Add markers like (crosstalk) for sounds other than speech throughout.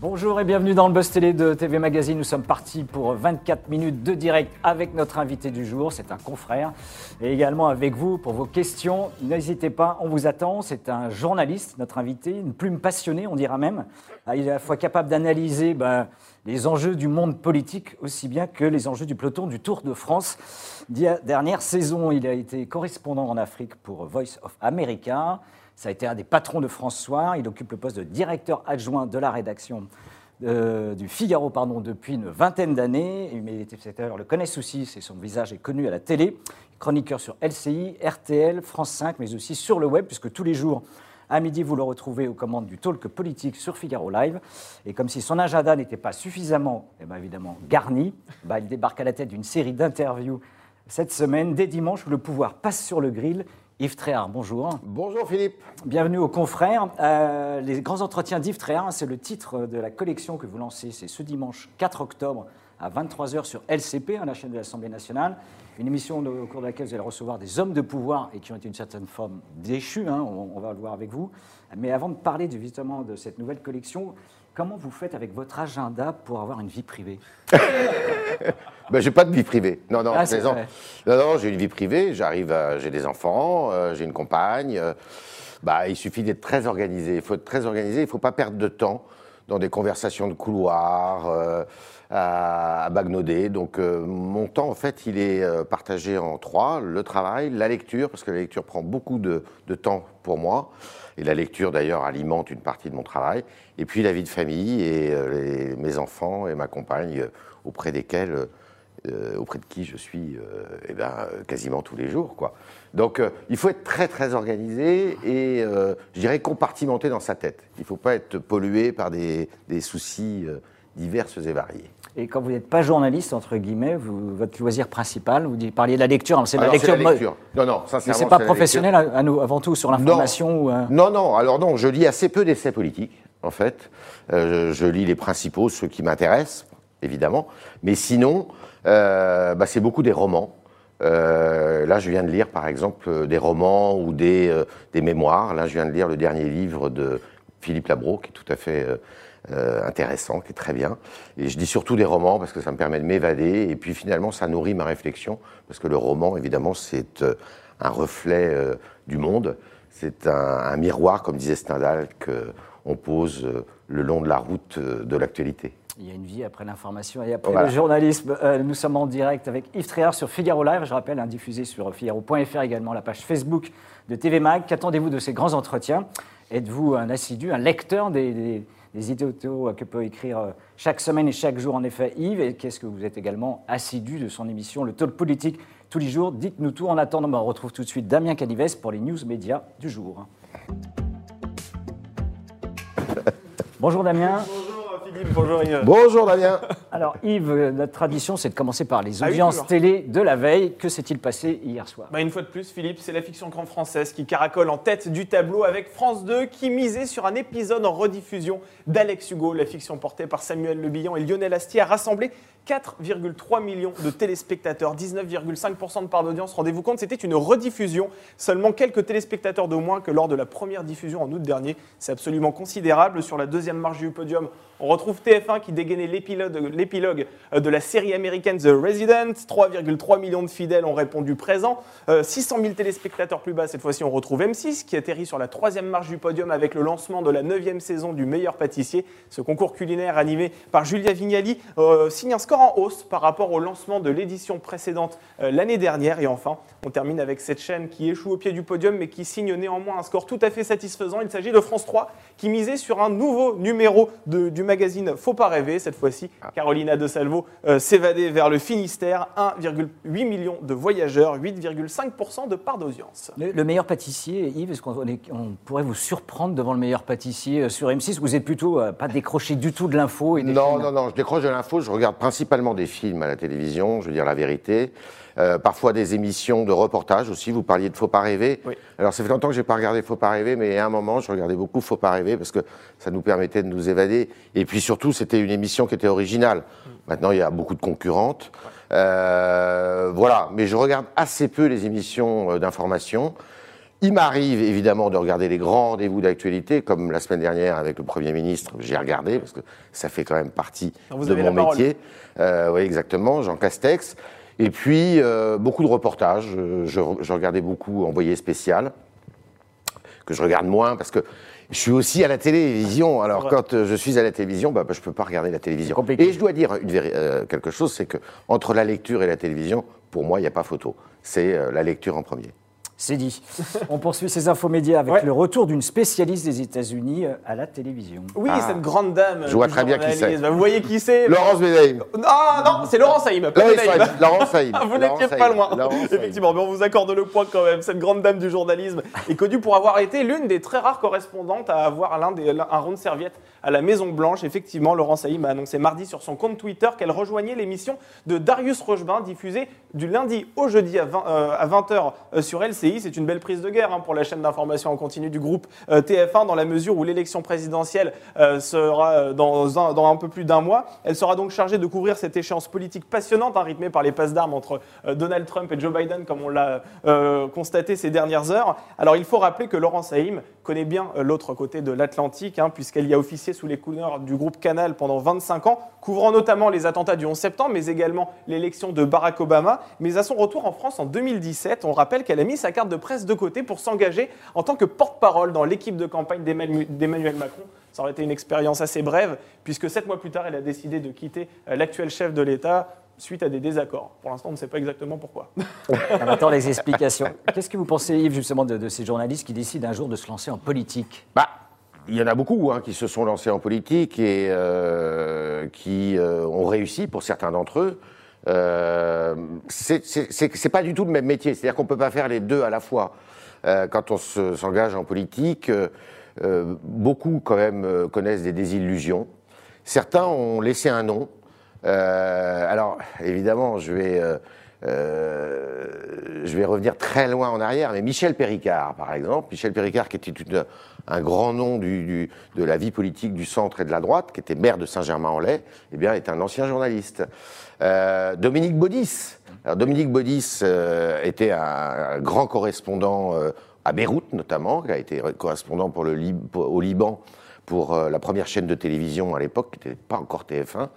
Bonjour et bienvenue dans le Buzz Télé de TV Magazine. Nous sommes partis pour 24 minutes de direct avec notre invité du jour. C'est un confrère. Et également avec vous pour vos questions. N'hésitez pas, on vous attend. C'est un journaliste, notre invité, une plume passionnée, on dira même. Ah, il est à la fois capable d'analyser ben, les enjeux du monde politique aussi bien que les enjeux du peloton du Tour de France. Dernière saison, il a été correspondant en Afrique pour Voice of America. Ça a été un des patrons de François. Il occupe le poste de directeur adjoint de la rédaction euh, du Figaro pardon, depuis une vingtaine d'années. Les téléspectateurs le connaissent aussi, c'est son visage est connu à la télé. Chroniqueur sur LCI, RTL, France 5, mais aussi sur le web, puisque tous les jours, à midi, vous le retrouvez aux commandes du talk politique sur Figaro Live. Et comme si son agenda n'était pas suffisamment, eh ben évidemment, garni, bah, il débarque à la tête d'une série d'interviews cette semaine, dès dimanche, où le pouvoir passe sur le grill Yves Tréhard, bonjour. Bonjour Philippe. Bienvenue aux confrères. Euh, les grands entretiens d'Yves Tréhard, c'est le titre de la collection que vous lancez. C'est ce dimanche 4 octobre à 23h sur LCP, hein, la chaîne de l'Assemblée nationale. Une émission au cours de laquelle vous allez recevoir des hommes de pouvoir et qui ont été une certaine forme déchus, hein, on, va le voir avec vous. Mais avant de parler justement de cette nouvelle collection, comment vous faites avec votre agenda pour avoir une vie privée (laughs) ben, j'ai pas de vie privée. Non, non, ah, non, non, j'ai une vie privée. J'arrive, j'ai des enfants, euh, j'ai une compagne. Euh, bah, il suffit d'être très organisé. Il faut être très organisé. Il faut pas perdre de temps dans des conversations de couloir, euh, à, bagnoder. Donc, mon temps, en fait, il est partagé en trois le travail, la lecture, parce que la lecture prend beaucoup de, temps pour moi. Et la lecture, d'ailleurs, alimente une partie de mon travail. Et puis la vie de famille et mes enfants et ma compagne, auprès desquels euh, auprès de qui je suis euh, eh ben, quasiment tous les jours. Donc euh, il faut être très très organisé et je dirais compartimenté dans sa tête. Il ne faut pas être pollué par des, soucis divers et variés. Et quand vous n'êtes pas journaliste, entre guillemets, vous, votre loisir principal, vous parliez de la lecture, c'est la, lecture. Non, non, sincèrement. c'est pas professionnel à, nous, avant tout sur l'information non. non, non, alors non, je lis assez peu d'essais politiques, en fait. je, lis les principaux, ceux qui m'intéressent, évidemment. Mais sinon, euh, bah, c'est beaucoup des romans. Euh, là, je viens de lire, par exemple, des romans ou des, euh, des, mémoires. Là, je viens de lire le dernier livre de Philippe Labro, qui est tout à fait intéressant, qui est très bien. Et je dis surtout des romans parce que ça me permet de m'évader. Et puis finalement, ça nourrit ma réflexion, parce que le roman, évidemment, c'est un reflet du monde. C'est un, un, miroir, comme disait Stendhal, qu'on pose le long de la route de l'actualité. Il y a une vie après l'information et après le journalisme. Euh, nous sommes en direct avec Yves Tréhard sur Figaro Live, je rappelle, hein, diffusé sur figaro.fr également, la page Facebook de TV Mag. Qu'attendez-vous de ces grands entretiens? Êtes-vous un assidu, un lecteur des, des, idées auto que peut écrire euh, chaque semaine et chaque jour en effet Yves Et qu'est-ce que vous êtes également assidu de son émission Le Talk Politique tous les jours Dites-nous tout. En attendant, on retrouve tout de suite Damien Canives pour les news médias du jour. (laughs) Bonjour Damien. Bonjour Yves. Bonjour Damien. Alors Yves, notre tradition, c'est de commencer par les ah audiences télé de la veille. Que s'est-il passé hier soir? Bah Une fois de plus, Philippe, c'est la fiction grand française qui caracole en tête du tableau avec France 2 qui misait sur un épisode en rediffusion d'Alex Hugo. La fiction portée par Samuel Le Billon et Lionel Astier a rassemblé 4,3 millions de téléspectateurs, 19,5% de part d'audience. Rendez-vous compte, c'était une rediffusion. Seulement quelques téléspectateurs de moins que lors de la première diffusion en août dernier. C'est absolument considérable. Sur la deuxième marge du podium, on retrouve TF1 qui dégainait l'épilogue euh, de la série américaine The Resident. 3,3 millions de fidèles ont répondu présent. 600 euh, 000 téléspectateurs plus bas, cette fois-ci, on retrouve M6 qui atterrit sur la troisième marche du podium avec le lancement de la neuvième saison du meilleur pâtissier. Ce concours culinaire animé par Julia Vignali euh, signe un score en hausse par rapport au lancement de l'édition précédente l'année dernière. Et enfin, on termine avec cette chaîne qui échoue au pied du podium mais qui signe néanmoins un score tout à fait satisfaisant. Il s'agit de France 3 qui misait sur un nouveau numéro du magazine Faut pas rêver. Cette fois-ci, ah. Carolina de Salvo euh, s'évadait vers le Finistère. 1,8 million de voyageurs, 8,5% de part d'audience. Le, meilleur pâtissier, Yves, est-ce qu'on on pourrait vous surprendre devant le meilleur pâtissier euh, sur M6 Vous êtes plutôt euh, pas décroché du tout de l'info Non, non, non, je décroche de l'info. Je regarde principalement des films à la télévision, je veux dire la vérité. Euh, parfois des émissions de reportage aussi. Vous parliez de Faut pas rêver. Alors ça fait longtemps que j'ai pas regardé Faut pas rêver, mais à un moment je regardais beaucoup Faut pas rêver parce que ça nous permettait de nous évader. Et puis surtout c'était une émission qui était originale. Maintenant il y a beaucoup de concurrentes. Euh, voilà, mais je regarde assez peu les émissions euh, d'information. Il m'arrive évidemment de regarder les grands rendez-vous d'actualité, comme la semaine dernière avec le Premier ministre, j'ai regardé, parce que ça fait quand même partie de mon métier. Euh, oui, exactement, Jean Castex. Et puis, euh, beaucoup de reportages. Je, je, regardais beaucoup Envoyé spécial, que je regarde moins parce que je suis aussi à la télévision. Alors, quand euh, je suis à la télévision, bah, bah, je ne peux pas regarder la télévision. Et je dois dire une quelque chose c'est que entre la lecture et la télévision, pour moi, il n'y a pas photo. C'est la lecture en premier. C'est dit. (laughs) On poursuit ces infos médias avec le retour d'une spécialiste des États-Unis euh, à la télévision. Oui, ah. cette grande dame. Je vois très bien qui c'est. Vous voyez qui c'est Laurence Benaïm. Non, non, c'est Laurence Saïm. Laurence Saïm. (laughs) vous n'étiez pas loin. Effectivement, mais on vous accorde le point quand même. Cette grande dame du journalisme est connue pour avoir été l'une des très rares correspondantes à avoir l'un des, un rond de serviette à la Maison Blanche. Effectivement, Laurence Saïm a annoncé mardi sur son compte Twitter qu'elle rejoignait l'émission de Darius Rochebin diffusée du lundi au jeudi à, 20, h euh, sur LCI. C'est une belle prise de guerre hein, pour la chaîne d'information en continu du groupe euh, TF1 dans la mesure où l'élection présidentielle euh, sera dans un, dans un peu plus d'un mois. Elle sera donc chargée de couvrir cette échéance politique passionnante, hein, rythmée par les passes d'armes entre Donald Trump et Joe Biden, comme on l'a constaté ces dernières heures. Alors il faut rappeler que Laurence Saïm connaît bien l'autre côté de l'Atlantique, hein, puisqu'elle y a officié sous les couleurs du groupe Canal pendant 25 ans, couvrant notamment les attentats du 11 septembre, mais également l'élection de Barack Obama. Mais à son retour en France en 2017, on rappelle qu'elle a mis sa carte de presse de côté pour s'engager en tant que porte-parole dans l'équipe de campagne d'Emmanuel Macron. Ça aurait été une expérience assez brève, puisque sept mois plus tard, elle a décidé de quitter euh, l'actuel chef de l'État suite à des désaccords. Pour l'instant, on ne sait pas exactement pourquoi. (laughs) on attend les explications. Qu'est-ce que vous pensez, Yves, justement, de, ces journalistes qui décident un jour de se lancer en politique? Bah, il y en a beaucoup hein, qui se sont lancés en politique et euh, qui euh, ont réussi pour certains d'entre eux. Euh, c'est pas du tout le même métier, c'est-à-dire qu'on peut pas faire les deux à la fois. Euh, quand on s'engage en politique, beaucoup quand même connaissent des désillusions. Certains ont laissé un nom. alors évidemment, je vais euh, je vais revenir très loin en arrière, mais Michel Péricard, par exemple, Michel Péricard, qui était un grand nom de la vie politique du centre et de la droite, qui était maire de Saint-Germain-en-Laye, eh bien, est un ancien journaliste. Euh, Dominique Baudis. Dominique Baudis euh, était un, grand correspondant à Beyrouth, notamment, qui a été correspondant pour le, au Liban pour euh, la première chaîne de télévision à l'époque, qui n'était pas encore TF1.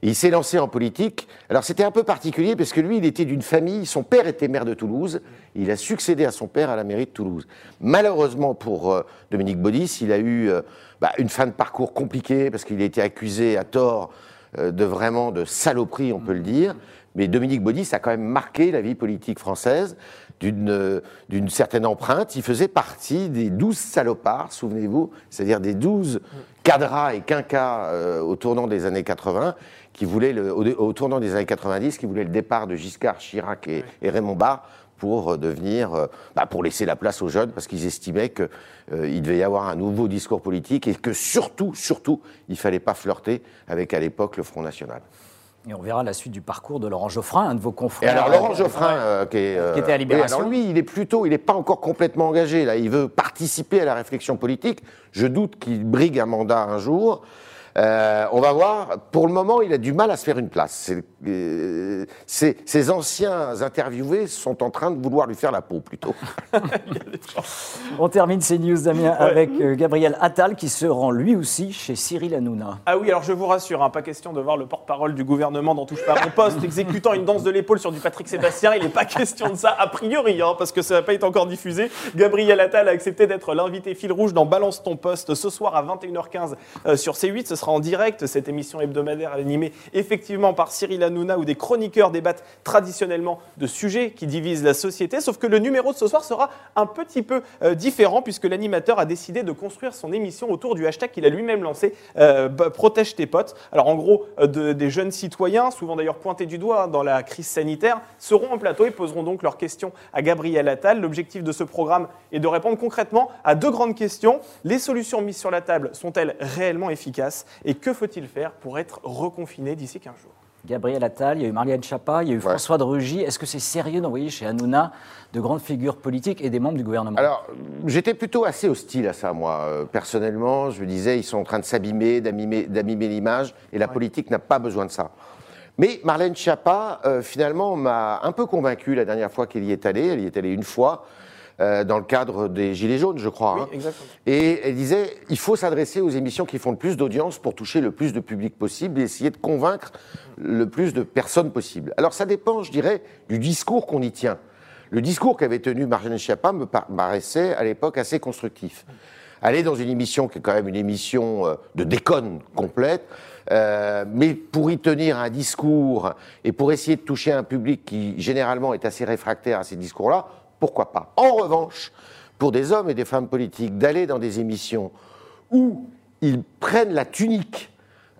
il s'est lancé en politique. Alors c'était un peu particulier parce que lui, il était d'une famille, son père était maire de Toulouse, il a succédé à son père à la mairie de Toulouse. Malheureusement pour euh, Dominique Baudis, il a eu euh, bah, une fin de parcours compliquée parce qu'il a été accusé à tort de vraiment de saloperie, on peut le dire. Mais Dominique Baudis a quand même marqué la vie politique française d'une certaine empreinte. Il faisait partie des douze salopards, souvenez-vous, c'est-à-dire des douze cadras et quinquas euh, au tournant des années 80, qui voulaient le, au, tournant des années 90, qui voulaient le départ de Giscard, Chirac et, Raymond Barre pour euh, devenir, euh, bah, pour laisser la place aux jeunes, parce qu'ils estimaient qu'il il devait y avoir un nouveau discours politique et que surtout, surtout, il fallait pas flirter avec à l'époque le Front National. Et on verra la suite du parcours de Laurent Geoffrin, un de vos confrères. Et alors Laurent Geoffrin, euh, qui, est, qui, était à Libération. alors lui, il est plutôt, il n'est pas encore complètement engagé. Là, il veut participer à la réflexion politique. Je doute qu'il brigue un mandat un jour. Euh, on va voir. Pour le moment, il a du mal à se faire une place. Euh, ces anciens interviewés sont en train de vouloir lui faire la peau, plutôt. (laughs) on termine ces news, Damien, avec euh, Gabriel Attal, qui se rend lui aussi chez Cyril Hanouna. Ah oui, alors je vous rassure, hein, pas question de voir le porte-parole du gouvernement dans Touche pas à mon poste exécutant une danse de l'épaule sur du Patrick Sébastien. Il n'est pas question de ça, a priori, hein, parce que ça n'a pas été encore diffusé. Gabriel Attal a accepté d'être l'invité fil rouge dans Balance ton poste ce soir à 21h15 sur C8. Ce sera en direct, cette émission hebdomadaire animée effectivement par Cyril Hanouna où des chroniqueurs débattent traditionnellement de sujets qui divisent la société, sauf que le numéro de ce soir sera un petit peu euh, différent puisque l'animateur a décidé de construire son émission autour du hashtag qu'il a lui-même lancé, euh, Protège tes potes. Alors en gros, euh, des jeunes citoyens, souvent d'ailleurs pointés du doigt dans la crise sanitaire, seront en plateau et poseront donc leurs questions à Gabriel Attal. L'objectif de ce programme est de répondre concrètement à deux grandes questions. Les solutions mises sur la table sont-elles réellement efficaces? Et que faut-il faire pour être reconfiné d'ici 15 jours? Gabriel Attal, il y a eu Marianne Chapa, il y a eu François de Rugy. Est-ce que c'est sérieux d'envoyer chez Hanouna de grandes figures politiques et des membres du gouvernement? Alors, j'étais plutôt assez hostile à ça, moi. Euh, personnellement, je me disais, ils sont en train de s'abîmer, d'abîmer l'image, et la politique n'a pas besoin de ça. Mais Marlène Schiappa, euh, finalement, m'a un peu convaincu la dernière fois qu'elle y est allée. Elle y est allée une fois. Euh, dans le cadre des Gilets jaunes, je crois. Oui, hein. exactement. Et elle disait, il faut s'adresser aux émissions qui font le plus d'audience pour toucher le plus de public possible et essayer de convaincre le plus de personnes possible. Alors ça dépend, je dirais, du discours qu'on y tient. Le discours qu'avait tenu Marjane Schiappa me par- paraissait à l'époque assez constructif. Aller dans une émission qui est quand même une émission euh, de déconne complète, euh, mais pour y tenir un discours et pour essayer de toucher un public qui généralement est assez réfractaire à ces discours-là, pourquoi pas. En revanche, pour des hommes et des femmes politiques, d'aller dans des émissions où ils prennent la tunique,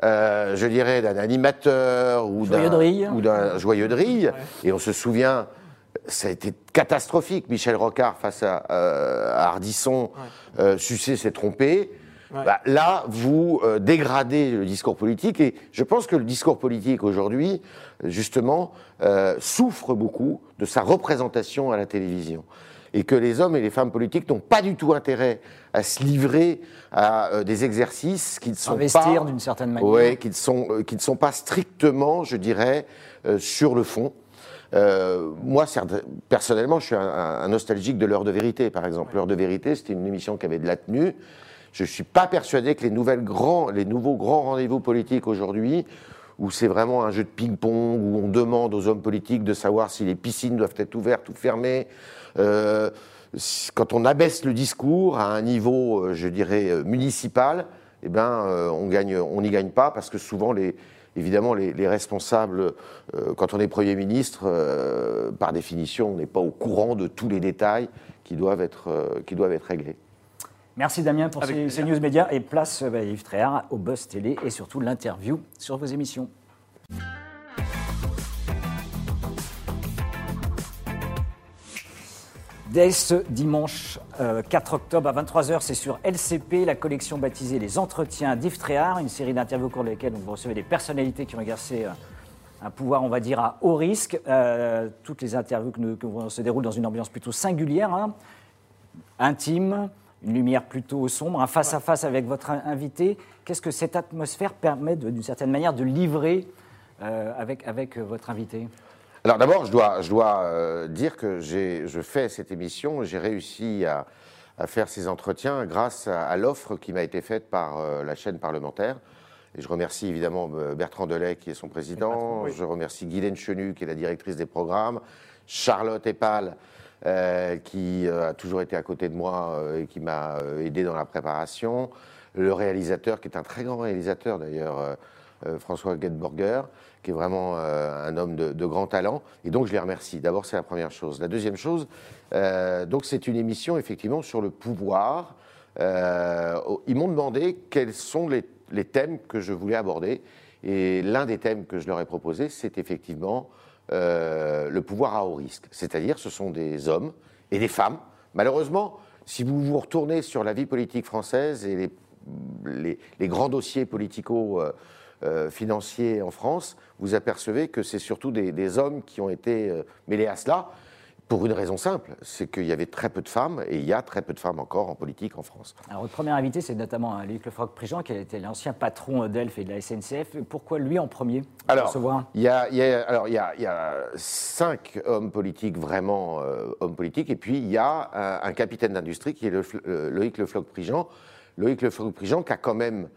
euh, je dirais, d'un animateur ou d'un joyeux de rille, et on se souvient, ça a été catastrophique, Michel Rocard face à, euh, à Ardisson, euh, sucer s'est trompé. Ouais. Bah, là, vous euh, dégradez le discours politique, et je pense que le discours politique aujourd'hui, justement, euh, souffre beaucoup de sa représentation à la télévision. Et que les hommes et les femmes politiques n'ont pas du tout intérêt à se livrer à euh, des exercices qui ne sont Investir pas d'une certaine manière. Ouais, qui ne sont qui ne sont pas strictement, je dirais, sur le fond. Euh, moi, personnellement, je suis un nostalgique de l'heure de vérité, par exemple. L'heure de vérité, c'était une émission qui avait de la tenue. Je suis pas persuadé que les nouveaux grands rendez-vous politiques aujourd'hui, où c'est vraiment un jeu de ping-pong, où on demande aux hommes politiques de savoir si les piscines doivent être ouvertes ou fermées. euh, quand on abaisse le discours à un niveau, euh, je dirais, euh, municipal, eh ben, on gagne, on n'y gagne pas parce que souvent évidemment les, les responsables, quand on est Premier ministre, par définition, on n'est pas au courant de tous les détails qui doivent être réglés. Merci Damien pour ces, news médias et place euh, bah, Yves Tréhard au Buzz Télé et surtout l'interview sur vos émissions. Dès ce dimanche euh, 4 octobre à 23h, c'est sur LCP, la collection baptisée Les Entretiens d'Yves Tréhard, une série d'interviews au cours desquelles vous recevez des personnalités qui ont exercé euh, un pouvoir, on va dire, à haut risque. Euh, toutes les interviews que, nous- que nous- se déroulent dans une ambiance plutôt singulière, hein, intime, une lumière plutôt sombre, un face-à-face avec votre in- invité. Qu'est-ce que cette atmosphère permet, d'une certaine manière, de livrer euh, avec, avec euh, votre invité? Alors d'abord, je dois, je dois euh, dire que j'ai- je fais cette émission, j'ai réussi à, à faire ces entretiens grâce à, à l'offre qui m'a été faite par euh, la chaîne parlementaire. Et je remercie évidemment Bertrand Delay, qui est son président. patron, oui. Je remercie Guylaine Chenu, qui est la directrice des programmes. Charlotte Epal, euh, qui euh, a toujours été à côté de moi euh, et qui m'a aidé dans la préparation. Le réalisateur, qui est un très grand réalisateur d'ailleurs, François Getborger, qui est vraiment un homme de, grand talent. Et donc je les remercie. D'abord, c'est la première chose. La deuxième chose, donc c'est une émission effectivement sur le pouvoir. Ils m'ont demandé quels sont les thèmes que je voulais aborder. Et l'un des thèmes que je leur ai proposé, c'est effectivement euh, le pouvoir à haut risque. C'est-à-dire, ce sont des hommes et des femmes. Malheureusement, si vous vous retournez sur la vie politique française et les, les, grands dossiers politico euh, euh, en France, vous apercevez que c'est surtout des, hommes qui ont été mêlés à cela. Pour une raison simple, c'est qu'il y avait très peu de femmes, et il y a très peu de femmes encore en politique en France. Alors, votre premier invité, c'est notamment euh, Luc Lefranc-Prigent, qui était l'ancien patron d'Elf et de la SNCF. Pourquoi lui en premier Alors, il y a, il y a- alors, il y a, il y a cinq hommes politiques, vraiment euh, hommes politiques, et puis il y a un, un capitaine d'industrie qui est le, euh, Loïc Le Floch-Prigent. Loïc Le Floch-Prigent qui a quand même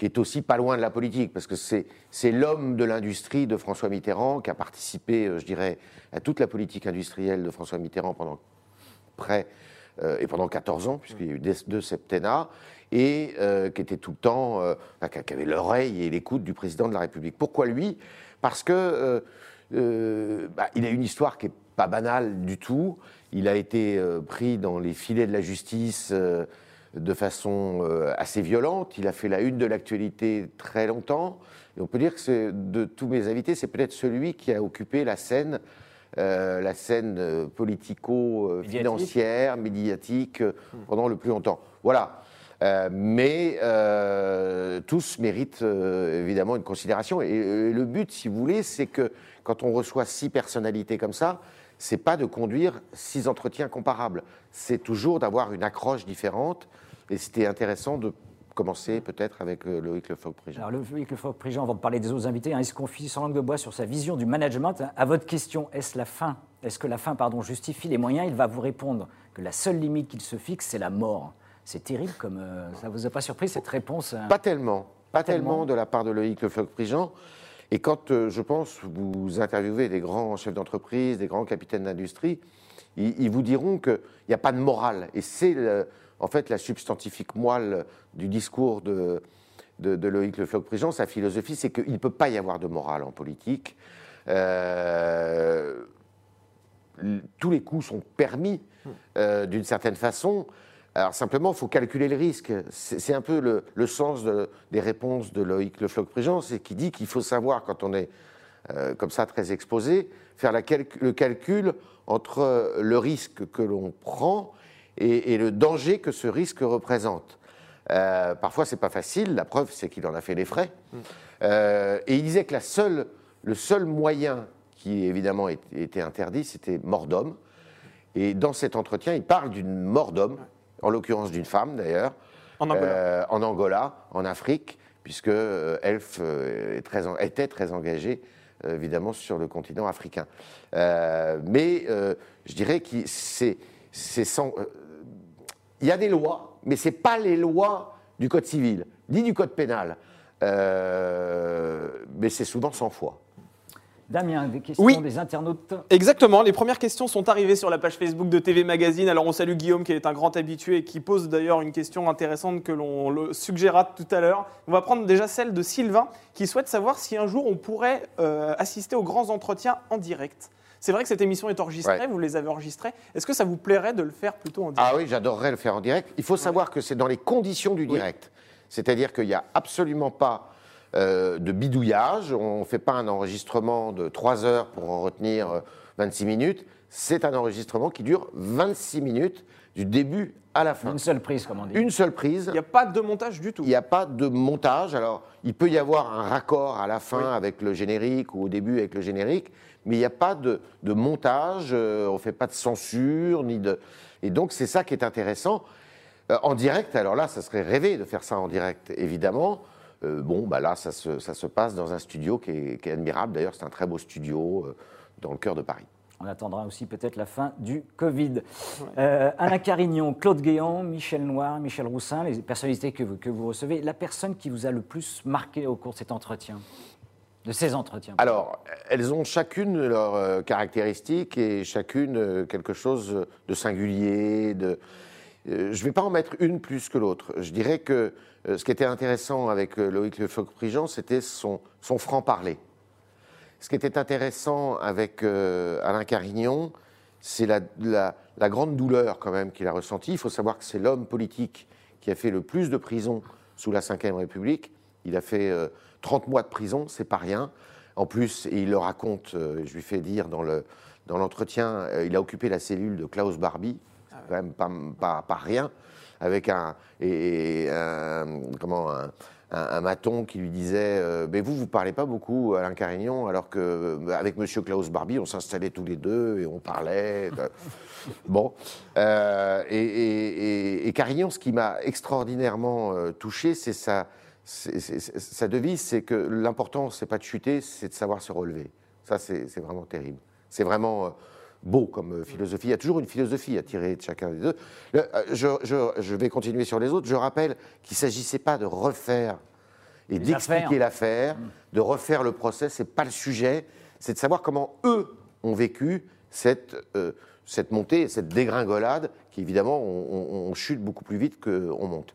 qui est aussi pas loin de la politique, parce que c'est l'homme de l'industrie de François Mitterrand, qui a participé, euh, je dirais, à toute la politique industrielle de François Mitterrand pendant près euh, et pendant 14 ans, puisqu'il y a eu deux septennats, et euh, qui était tout le temps, qui avait l'oreille et l'écoute du président de la République. Pourquoi lui? Parce que bah, il a une histoire qui est pas banale du tout. Il a été pris dans les filets de la justice. De façon euh, assez violente. Il a fait la une de l'actualité très longtemps. Et on peut dire que de tous mes invités, c'est peut-être celui qui a occupé la scène, euh, la scène euh, politico-financière, médiatique, euh, pendant le plus longtemps. Voilà. Euh, mais euh, tous méritent euh, évidemment une considération. Et, et le but, si vous voulez, c'est que quand on reçoit six personnalités comme ça, c'est pas de conduire six entretiens comparables. C'est toujours d'avoir une accroche différente. Et c'était intéressant de commencer peut-être avec euh, Loïc Le Floch-Prigent. Alors, le- Luc Lefranc-Prigent, avant de parler des autres invités, hein, il se confie sans langue de bois sur sa vision du management. À votre question, est-ce la fin? Est-ce que la fin pardon, justifie les moyens? Il va vous répondre que la seule limite qu'il se fixe, c'est la mort. C'est terrible comme. Euh, ça ne vous a pas surpris cette réponse Pas tellement. Pas, tellement. de la part de Loïc Le Floch-Prigent. Et quand, euh, je pense, vous interviewez des grands chefs d'entreprise, des grands capitaines d'industrie, ils, vous diront qu'il n'y a pas de morale. Et c'est en fait la substantifique moelle du discours de, Loïc Le Floch-Prigent, sa philosophie, c'est qu'il ne peut pas y avoir de morale en politique. Euh, tous les coups sont permis euh, d'une certaine façon. Alors simplement, il faut calculer le risque. C'est un peu le, sens des réponses de Loïc Le Floch-Prigent, c'est qui dit qu'il faut savoir, quand on est euh, comme ça très exposé, faire le calcul entre le risque que l'on prend et, le danger que ce risque représente. Euh, parfois, c'est pas facile. La preuve, c'est qu'il en a fait les frais. Mm. et il disait que la seule, le seul moyen qui évidemment était interdit, c'était mort d'homme. Et dans cet entretien, il parle d'une mort d'homme, en l'occurrence d'une femme d'ailleurs, en, euh, en Angola. en Afrique, puisque euh, Elf euh, très, était très engagé évidemment sur le continent africain. mais je dirais que c'est sans. Il y a des lois, mais ce pas les lois du code civil, ni du code pénal. mais c'est souvent sans foi. Damien, des questions des internautes Exactement, les premières questions sont arrivées sur la page Facebook de TV Magazine. Alors on salue Guillaume qui est un grand habitué et qui pose d'ailleurs une question intéressante que l'on suggéra tout à l'heure. On va prendre déjà celle de Sylvain qui souhaite savoir si un jour on pourrait euh, assister aux grands entretiens en direct. C'est vrai que cette émission est enregistrée, vous les avez enregistrés. Est-ce que ça vous plairait de le faire plutôt en direct? Ah oui, j'adorerais le faire en direct. Il faut savoir que c'est dans les conditions du direct. C'est-à-dire qu'il n'y a absolument pas euh, de bidouillage. On ne fait pas un enregistrement de 3 heures pour en retenir 26 euh, minutes. C'est un enregistrement qui dure 26 minutes du début à la fin. Une seule prise, comme on dit. Une seule prise. Il n'y a pas de montage du tout. Il n'y a pas de montage. Alors, il peut y avoir un raccord à la fin avec le générique ou au début avec le générique, mais il n'y a pas de, montage. Euh, on ne fait pas de censure ni de. Et donc, c'est ça qui est intéressant. en direct, alors là, ça serait rêvé de faire ça en direct, évidemment. Euh, bon, bah là, ça se, passe dans un studio qui est, admirable. D'ailleurs, c'est un très beau studio euh, dans le cœur de Paris. On attendra aussi peut-être la fin du Covid. Euh, Alain Carignon, Claude Guéant, Michel Noir, Michel Roussin, les personnalités que vous, que vous recevez, la personne qui vous a le plus marqué au cours de cet entretien de ces entretiens Alors, elles ont chacune leurs caractéristiques et chacune quelque chose de singulier. De... je ne vais pas en mettre une plus que l'autre. Je dirais que euh, ce qui était intéressant avec euh, Loïc Le Floch-Prigent, c'était son, franc-parler. Ce qui était intéressant avec euh, Alain Carignon, c'est la, grande douleur quand même qu'il a ressentie. Il faut savoir que c'est l'homme politique qui a fait le plus de prison sous la Ve République. Il a fait 30 mois de prison, c'est pas rien. En plus, il le raconte, je lui fais dire dans l'entretien, il a occupé la cellule de Klaus Barbie, quand même pas, rien avec un, et, comment, un, maton qui lui disait euh, Mais vous, vous parlez pas beaucoup, Alain Carignon, alors qu'avec euh, M. Klaus Barbie, on s'installait tous les deux et on parlait. bon. Euh, et, Carignon, ce qui m'a extraordinairement touché, c'est sa, sa devise c'est que l'important, c'est pas de chuter, c'est de savoir se relever. Ça, c'est vraiment terrible. C'est vraiment beau comme philosophie. Il y a toujours une philosophie à tirer de chacun des deux. Euh, je, vais continuer sur les autres. Je rappelle qu'il ne s'agissait pas de refaire et d'expliquer l'affaire, mm. de refaire le procès. Ce n'est pas le sujet. C'est de savoir comment eux ont vécu cette, euh, cette montée, cette dégringolade, qui évidemment, on, chute beaucoup plus vite qu'on monte.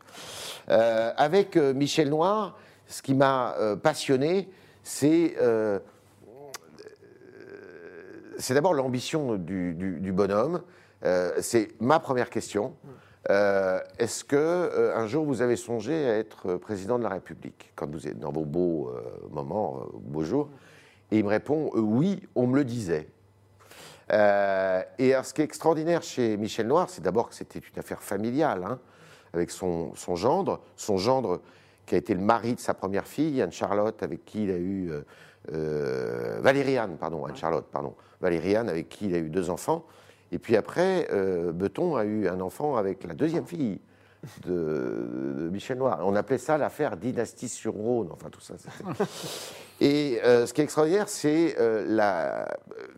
Euh, avec Michel Noir, ce qui m'a passionné, c'est c'est d'abord l'ambition du, bonhomme. Euh, c'est ma première question. Euh, est-ce que euh, un jour vous avez songé à être président de la République? Quand vous êtes dans vos beaux moments, beaux jours Et il me répond oui, on me le disait. et ce qui est extraordinaire chez Michel Noir, c'est d'abord que c'était une affaire familiale, hein, avec son, son, gendre, son gendre qui a été le mari de sa première fille, Anne-Charlotte, avec qui il a eu euh, Valériane, pardon, Anne-Charlotte, pardon, Valériane, avec qui il a eu deux enfants. Et puis après, euh, Beton a eu un enfant avec la deuxième fille de, Michel Noir. On appelait ça l'affaire Dynastie sur Rhône, enfin tout ça. (laughs) Et euh, ce qui est extraordinaire, c'est euh, la...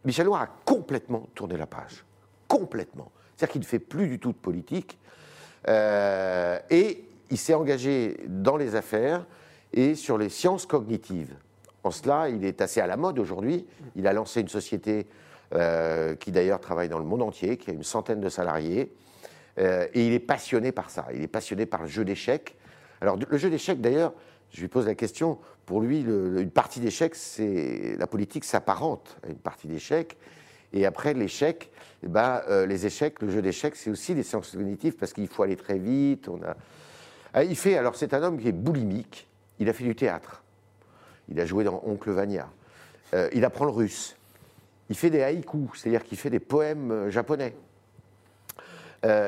Michel Noir a complètement tourné la page. Complètement. C'est-à-dire qu'il ne fait plus du tout de politique. Euh, et il s'est engagé dans les affaires et sur les sciences cognitives. En cela, il est assez à la mode aujourd'hui. Il a lancé une société qui d'ailleurs travaille dans le monde entier, qui a une centaine de salariés. et il est passionné par ça. Il est passionné par le jeu d'échecs. Alors, le jeu d'échecs, d'ailleurs, je lui pose la question, pour lui, une partie d'échecs, c'est la politique s'apparente à une partie d'échecs. Et après l'échec, eh ben, euh, les échecs, le jeu d'échecs, c'est aussi des sciences cognitives parce qu'il faut aller très vite. Ah, il fait, alors c'est un homme qui est boulimique. Il a fait du théâtre. Il a joué dans Oncle Vania. Euh, il apprend le russe. Il fait des haïkus, c'est-à-dire qu'il fait des poèmes euh, japonais.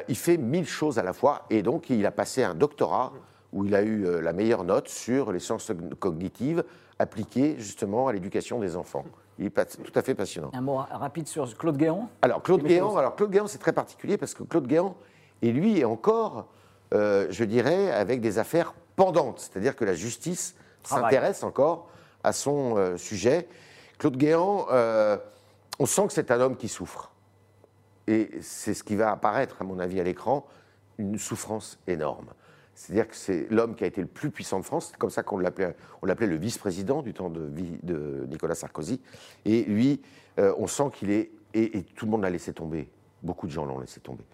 il fait mille choses à la fois et donc il a passé un doctorat où il a eu euh, la meilleure note sur les sciences cognitives appliquées justement à l'éducation des enfants. Il est tout à fait passionnant. Un mot rapide sur Claude Guéant Alors Claude Guéant, alors Claude Guéant, c'est très particulier parce que Claude Guéant, et lui, est encore, euh, je dirais, avec des affaires pendantes, c'est-à-dire que la justice s'intéresse encore à son euh, sujet. Claude Guéant, on sent que c'est un homme qui souffre. Et c'est ce qui va apparaître, à mon avis, à l'écran, une souffrance énorme. C'est-à-dire que c'est l'homme qui a été le plus puissant de France. C'est comme ça qu'on l'appelait, on l'appelait le vice-président du temps de, Nicolas Sarkozy. Et lui, euh, on sent qu'il est. Et, tout le monde l'a laissé tomber. Beaucoup de gens l'ont laissé tomber.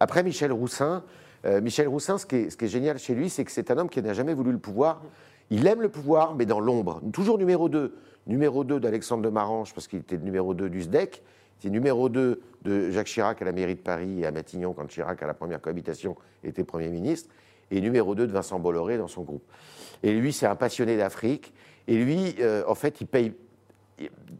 Après, Michel Roussin. Euh, Michel Roussin, ce qui est génial chez lui, c'est que c'est un homme qui n'a jamais voulu le pouvoir. Il aime le pouvoir, mais dans l'ombre. Toujours numéro 2. Numéro 2 d'Alexandre de Marange, parce qu'il était numéro 2 du SDEC. C'est numéro 2 de Jacques Chirac à la mairie de Paris et à Matignon, quand Chirac, à la première cohabitation, était Premier ministre et numéro 2 de Vincent Bolloré dans son groupe. Et lui, c'est un passionné d'Afrique. Et lui, euh, en fait, il paye.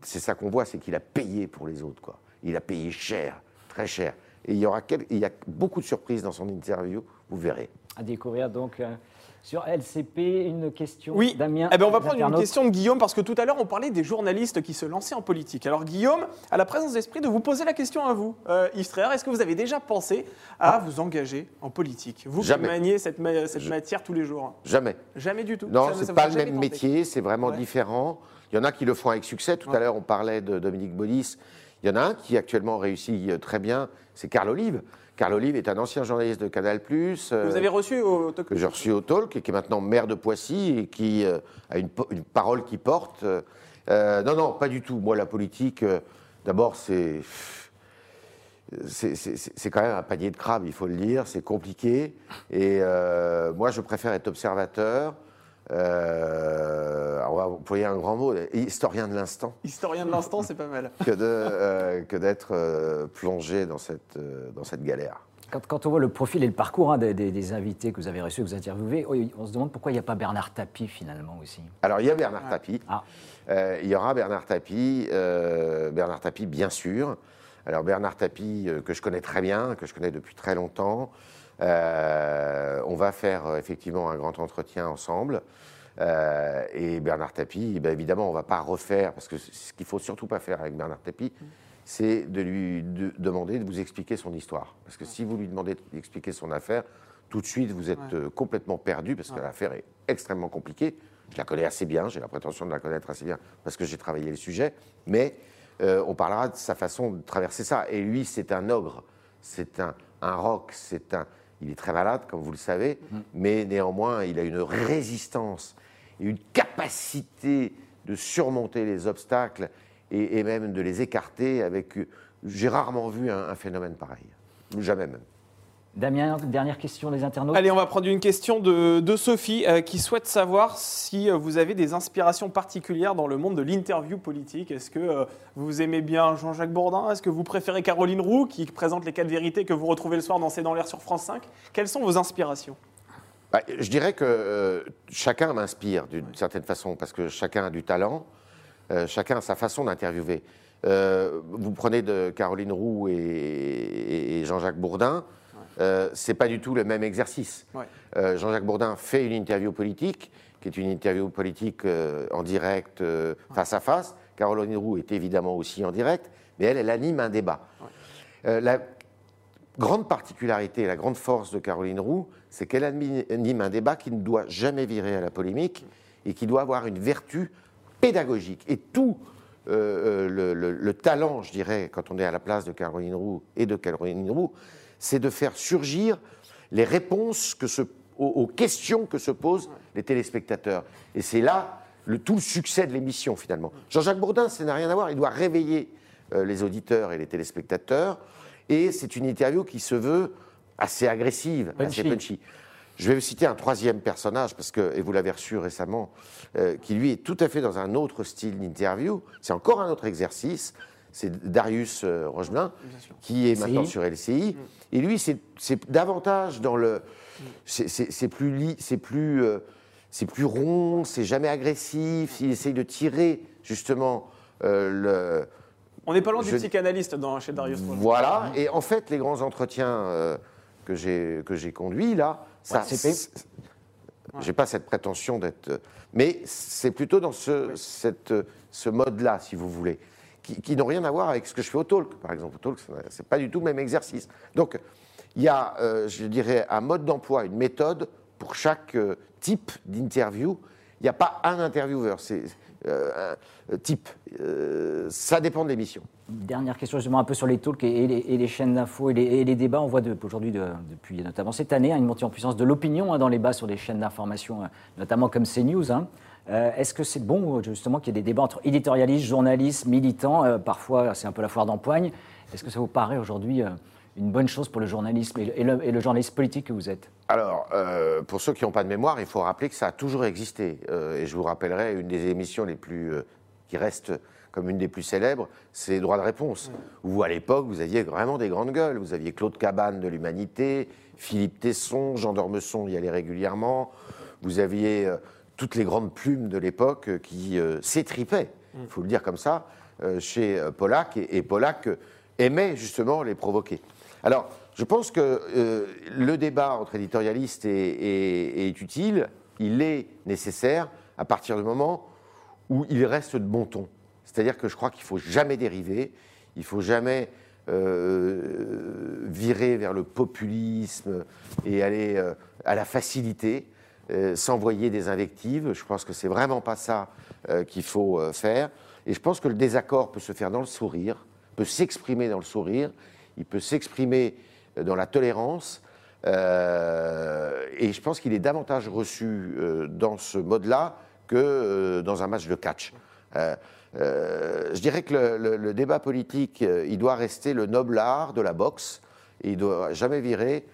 C'est ça qu'on voit, c'est qu'il a payé pour les autres. Quoi. Il a payé cher, très cher. Et il y, aura il y a beaucoup de surprises dans son interview, vous verrez. À découvrir donc. Euh, sur LCP, une question oui. Damien. Eh bien, on va prendre une question de Guillaume parce que tout à l'heure on parlait des journalistes qui se lançaient en politique. Alors Guillaume a la présence d'esprit de vous poser la question à vous. Euh, est-ce que vous avez déjà pensé à ah. vous engager en politique? Vous Jamais. qui maniez cette, cette matière tous les jours. Jamais. Jamais du tout. Non, ce n'est pas le même métier, c'est vraiment différent. Il y en a qui le font avec succès. Tout à l'heure on parlait de Dominique Baudis. Il y en a un qui actuellement réussit euh, très bien, c'est Carl Olive. Carl Olive est un ancien journaliste de Canal+. Euh, Vous avez reçu au Talk Que j'ai reçu au Talk, et qui est maintenant maire de Poissy, et qui euh, a une, parole qui porte. Euh, non, non, pas du tout. Moi, la politique, d'abord, c'est... C'est quand même un panier de crabes, il faut le dire, c'est compliqué. Et moi, je préfère être observateur, euh, on va employer un grand mot, historien de l'instant. Historien de l'instant, c'est pas mal. que euh, d'être euh, plongé dans cette, euh, dans cette galère. Quand, quand, on voit le profil et le parcours hein, des, invités que vous avez reçus, que vous interviewez, on se demande pourquoi il n'y a pas Bernard Tapie finalement aussi. Alors il y a Bernard Tapie. Ah. il y aura Bernard Tapie, Bernard Tapie bien sûr. Alors Bernard Tapie que je connais très bien, que je connais depuis très longtemps. Euh, on va faire euh, effectivement un grand entretien ensemble. Euh, et Bernard Tapie, ben évidemment, on ne va pas refaire, parce que ce qu'il ne faut surtout pas faire avec Bernard Tapie, c'est de lui demander de vous expliquer son histoire. Parce que si vous lui demandez d'expliquer son affaire, tout de suite, vous êtes complètement perdu, parce que l'affaire est extrêmement compliquée. Je la connais assez bien, j'ai la prétention de la connaître assez bien, parce que j'ai travaillé le sujet, mais on parlera de sa façon de traverser ça. Et lui, c'est un ogre, c'est un, un roc, c'est un, il est très malade, comme vous le savez, mm-hmm. mais néanmoins, il a une résistance et une capacité de surmonter les obstacles et, même de les écarter avec. J'ai rarement vu un phénomène pareil. Jamais même. Damien, dernière question des internautes. Allez, on va prendre une question de, Sophie euh, qui souhaite savoir si euh, vous avez des inspirations particulières dans le monde de l'interview politique. Est-ce que euh, vous aimez bien Jean-Jacques Bourdin? Est-ce que vous préférez Caroline Roux qui présente les quatre vérités que vous retrouvez le soir dans C'est dans l'air sur France 5 Quelles sont vos inspirations? Bah, Je dirais que chacun m'inspire d'une certaine façon parce que chacun a du talent, chacun a sa façon d'interviewer. vous prenez de Caroline Roux et Jean-Jacques Bourdin euh, c'est pas du tout le même exercice. Euh, Jean-Jacques Bourdin fait une interview politique, qui est une interview politique euh, en direct, face à face. Caroline Roux est évidemment aussi en direct, mais elle, elle anime un débat. grande particularité, la grande force de Caroline Roux, c'est qu'elle anime un débat qui ne doit jamais virer à la polémique et qui doit avoir une vertu pédagogique. Et tout le, talent, je dirais, quand on est à la place de Caroline Roux et de Caroline Roux, c'est de faire surgir les réponses que aux, questions que se posent les téléspectateurs. Et c'est là le, tout le succès de l'émission, finalement. Jean-Jacques Bourdin, ça n'a rien à voir, il doit réveiller euh, les auditeurs et les téléspectateurs. Et c'est une interview qui se veut assez agressive, assez punchy. Je vais vous citer un troisième personnage, parce que, et vous l'avez reçu récemment, euh, qui lui est tout à fait dans un autre style d'interview. C'est encore un autre exercice. C'est Darius euh, Rocheblin, qui est maintenant sur LCI. Mm. Et lui, c'est davantage dans le. C'est plus, c'est plus, euh, c'est plus rond, c'est jamais agressif. Il essaye de tirer justement le. On n'est pas loin du psychanalyste dans, chez Darius Rocheblin. Voilà. Et en fait, les grands entretiens que j'ai conduits là ça, j'ai pas cette prétention d'être. Mais c'est plutôt dans ce, cette, ce mode-là, si vous voulez, qui, n'ont rien à voir avec ce que je fais au talk, par exemple. Au talk, c'est pas du tout le même exercice. Donc, il y a, euh, je dirais, un mode d'emploi, une méthode pour chaque euh, type d'interview. Il n'y a pas un intervieweur. C'est euh, type. Euh, ça dépend de l'émission. Dernière question justement un peu sur les talks et les, chaînes d'infos et, les, débats. On voit aujourd'hui, depuis notamment cette année, hein, une montée en puissance de l'opinion hein, dans les bas sur des chaînes d'information, euh, notamment comme CNews. Hein. Est-ce que c'est bon justement qu'il y ait des débats entre éditorialistes, journalistes, militants Parfois, c'est un peu la foire d'empoigne? Est-ce que ça vous paraît aujourd'hui une bonne chose pour le journalisme et le, et le, journaliste politique que vous êtes? Alors, euh, pour ceux qui n'ont pas de mémoire, il faut rappeler que ça a toujours existé. Euh, et je vous rappellerai une des émissions les plus, euh, qui reste comme une des plus célèbres, c'est Droit de réponse. Où à l'époque, vous aviez vraiment des grandes gueules. Vous aviez Claude Cabane de l'Humanité, Philippe Tesson, Jean d'Ormesson y allait régulièrement. Vous aviez toutes les grandes plumes de l'époque qui s'étripaient, il faut le dire comme ça, chez Pollack. Et, et Pollack aimait justement les provoquer. Alors, je pense que euh, le débat entre éditorialistes est, utile, il est nécessaire à partir du moment où il reste de bon ton. C'est-à-dire que je crois qu'il ne faut jamais dériver, il ne faut jamais euh, virer vers le populisme et aller euh, à la facilité, s'envoyer des invectives. Je pense que c'est vraiment pas ça qu'il faut faire. Et je pense que le désaccord peut se faire dans le sourire, peut s'exprimer dans le sourire, il peut s'exprimer euh, dans la tolérance. Euh, et je pense qu'il est davantage reçu euh, dans ce mode-là que dans un match de catch. je dirais que le, débat politique, il doit rester le noble art de la boxe, il ne doit jamais virer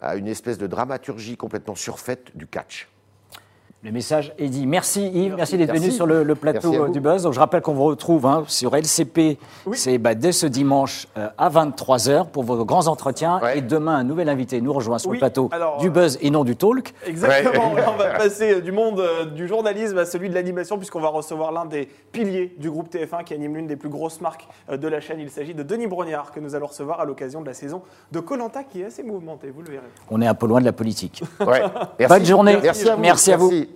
à une espèce de dramaturgie complètement surfaite du catch. Le message est dit. Merci Yves, merci, d'être venu sur le, plateau du Buzz. Donc, je rappelle qu'on vous retrouve hein, sur LCP, c'est bah, dès ce dimanche euh, à 23h pour vos grands entretiens. Et demain, un nouvel invité nous rejoint sur le plateau du Buzz et non du Talk. Exactement, on va passer euh, du monde euh, du journalisme à celui de l'animation puisqu'on va recevoir l'un des piliers du groupe TF1 qui anime l'une des plus grosses marques de la chaîne. Il s'agit de Denis Brognard que nous allons recevoir à l'occasion de la saison de Colanta qui est assez mouvementée, vous le verrez. On est un peu loin de la politique. Bonne journée. Merci à vous. Merci à vous.